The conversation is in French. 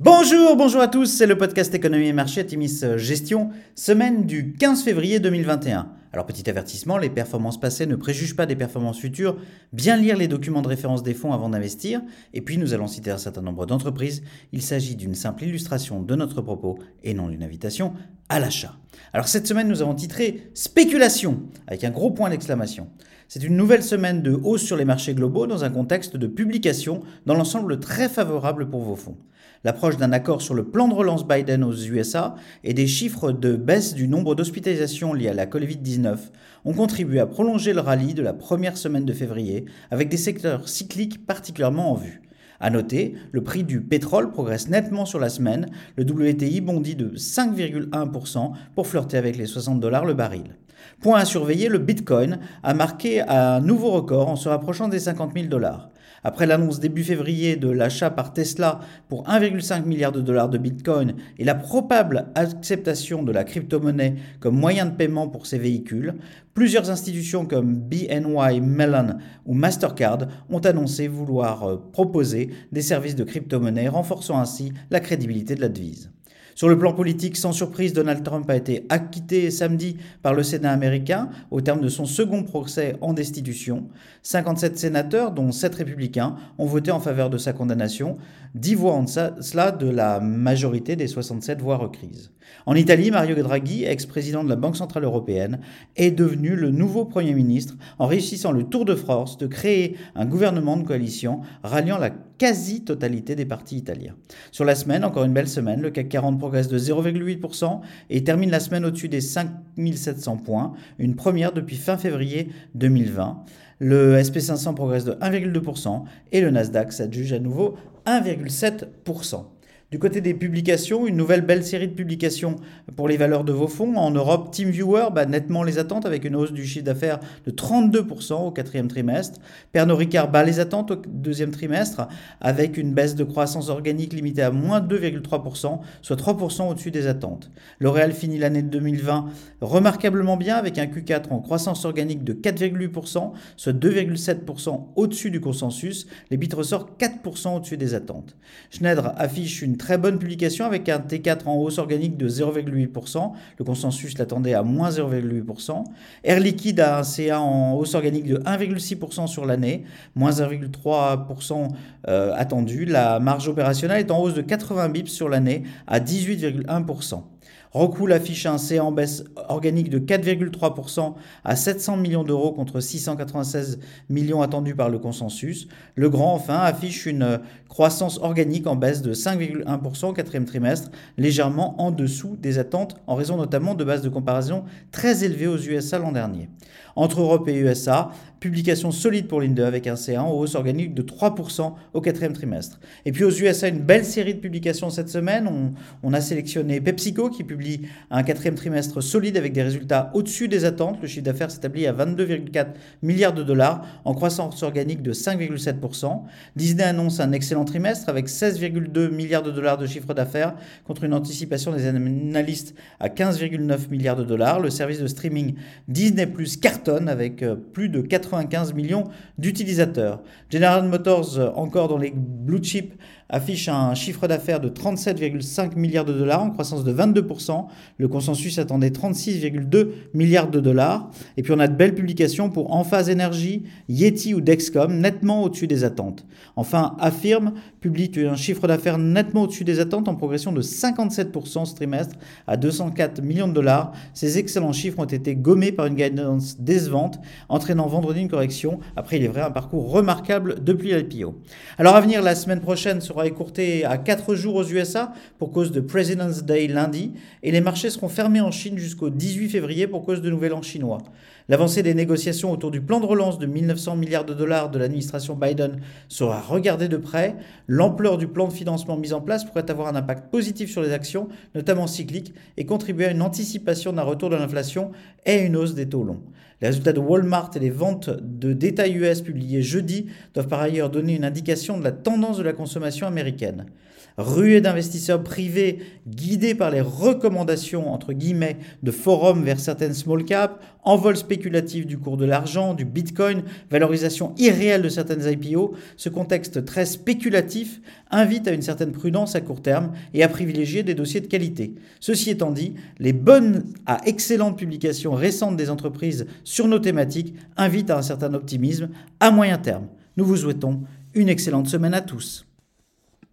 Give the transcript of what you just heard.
Bye. Bonjour, bonjour à tous, c'est le podcast Économie et Marché Timis Gestion, semaine du 15 février 2021. Alors petit avertissement, les performances passées ne préjugent pas des performances futures, bien lire les documents de référence des fonds avant d'investir, et puis nous allons citer un certain nombre d'entreprises, il s'agit d'une simple illustration de notre propos et non d'une invitation à l'achat. Alors cette semaine nous avons titré Spéculation, avec un gros point d'exclamation. C'est une nouvelle semaine de hausse sur les marchés globaux dans un contexte de publication dans l'ensemble très favorable pour vos fonds l'approche d'un accord sur le plan de relance Biden aux USA et des chiffres de baisse du nombre d'hospitalisations liées à la Covid-19 ont contribué à prolonger le rallye de la première semaine de février avec des secteurs cycliques particulièrement en vue. À noter, le prix du pétrole progresse nettement sur la semaine, le WTI bondit de 5,1% pour flirter avec les 60 dollars le baril. Point à surveiller, le Bitcoin a marqué un nouveau record en se rapprochant des 50 000 dollars. Après l'annonce début février de l'achat par Tesla pour 1,5 milliard de dollars de Bitcoin et la probable acceptation de la crypto-monnaie comme moyen de paiement pour ces véhicules, plusieurs institutions comme BNY Mellon ou Mastercard ont annoncé vouloir euh, proposer des services de crypto-monnaie renforçant ainsi la crédibilité de la devise. Sur le plan politique, sans surprise, Donald Trump a été acquitté samedi par le Sénat américain au terme de son second procès en destitution. 57 sénateurs, dont 7 républicains, ont voté en faveur de sa condamnation, 10 voix en cela de la majorité des 67 voix requises. En Italie, Mario Draghi, ex-président de la Banque Centrale Européenne, est devenu le nouveau Premier ministre en réussissant le tour de force de créer un gouvernement de coalition ralliant la quasi-totalité des partis italiens. Sur la semaine, encore une belle semaine, le CAC 40 progresse de 0,8% et termine la semaine au-dessus des 5700 points, une première depuis fin février 2020. Le SP500 progresse de 1,2% et le Nasdaq s'adjuge à nouveau 1,7%. Du côté des publications, une nouvelle belle série de publications pour les valeurs de vos fonds. En Europe, TeamViewer bat nettement les attentes avec une hausse du chiffre d'affaires de 32% au quatrième trimestre. Pernod Ricard bat les attentes au deuxième trimestre avec une baisse de croissance organique limitée à moins 2,3%, soit 3% au-dessus des attentes. L'Oréal finit l'année 2020 remarquablement bien avec un Q4 en croissance organique de 4,8%, soit 2,7% au-dessus du consensus. Les bits ressortent 4% au-dessus des attentes. Schneider affiche une très bonne publication avec un T4 en hausse organique de 0,8%. Le consensus l'attendait à moins 0,8%. Air Liquide a un CA en hausse organique de 1,6% sur l'année, moins 1,3% euh, attendu. La marge opérationnelle est en hausse de 80 bips sur l'année à 18,1%. Rockwool affiche un C en baisse organique de 4,3% à 700 millions d'euros contre 696 millions attendus par le consensus. Le Grand, enfin, affiche une croissance organique en baisse de 5,1% au quatrième trimestre, légèrement en dessous des attentes en raison notamment de bases de comparaison très élevées aux USA l'an dernier. Entre Europe et USA, publication solide pour l'Inde avec un C1 en hausse organique de 3% au quatrième trimestre. Et puis aux USA, une belle série de publications cette semaine. On, a sélectionné PepsiCo qui publie un quatrième trimestre solide avec des résultats au-dessus des attentes. Le chiffre d'affaires s'établit à 22,4 milliards de dollars en croissance organique de 5,7%. Disney annonce un excellent trimestre avec 16,2 milliards de dollars de chiffre d'affaires contre une anticipation des analystes à 15,9 milliards de dollars. Le service de streaming Disney Plus cartonne avec euh, plus de 95 millions d'utilisateurs. General Motors, euh, encore dans les blue chips, affiche un chiffre d'affaires de 37,5 milliards de dollars en croissance de 22%. Le consensus attendait 36,2 milliards de dollars. Et puis on a de belles publications pour Enphase Energy, Yeti ou Dexcom, nettement au-dessus des attentes. Enfin, Affirm publie un chiffre d'affaires nettement au-dessus des attentes en progression de 57% ce trimestre à 204 millions de dollars. Ces excellents chiffres ont été gommés par une guidance décevante, entraînant vendredi une correction. Après, il est vrai, un parcours remarquable depuis l'IPO. Alors à venir, la semaine prochaine sera écourté à 4 jours aux USA pour cause de President's Day lundi et les marchés seront fermés en Chine jusqu'au 18 février pour cause de Nouvel An chinois. L'avancée des négociations autour du plan de relance de 1900 milliards de dollars de l'administration Biden sera regardée de près. L'ampleur du plan de financement mis en place pourrait avoir un impact positif sur les actions, notamment cycliques, et contribuer à une anticipation d'un retour de l'inflation et une hausse des taux longs. Les résultats de Walmart et les ventes de détail US publiées jeudi doivent par ailleurs donner une indication de la tendance de la consommation américaine. ruée d'investisseurs privés guidés par les recommandations entre guillemets de forums vers certaines small caps, envol spéculatif du cours de l'argent, du bitcoin, valorisation irréelle de certaines IPO, ce contexte très spéculatif invite à une certaine prudence à court terme et à privilégier des dossiers de qualité. Ceci étant dit, les bonnes à excellentes publications récentes des entreprises sur nos thématiques invitent à un certain optimisme à moyen terme. Nous vous souhaitons une excellente semaine à tous.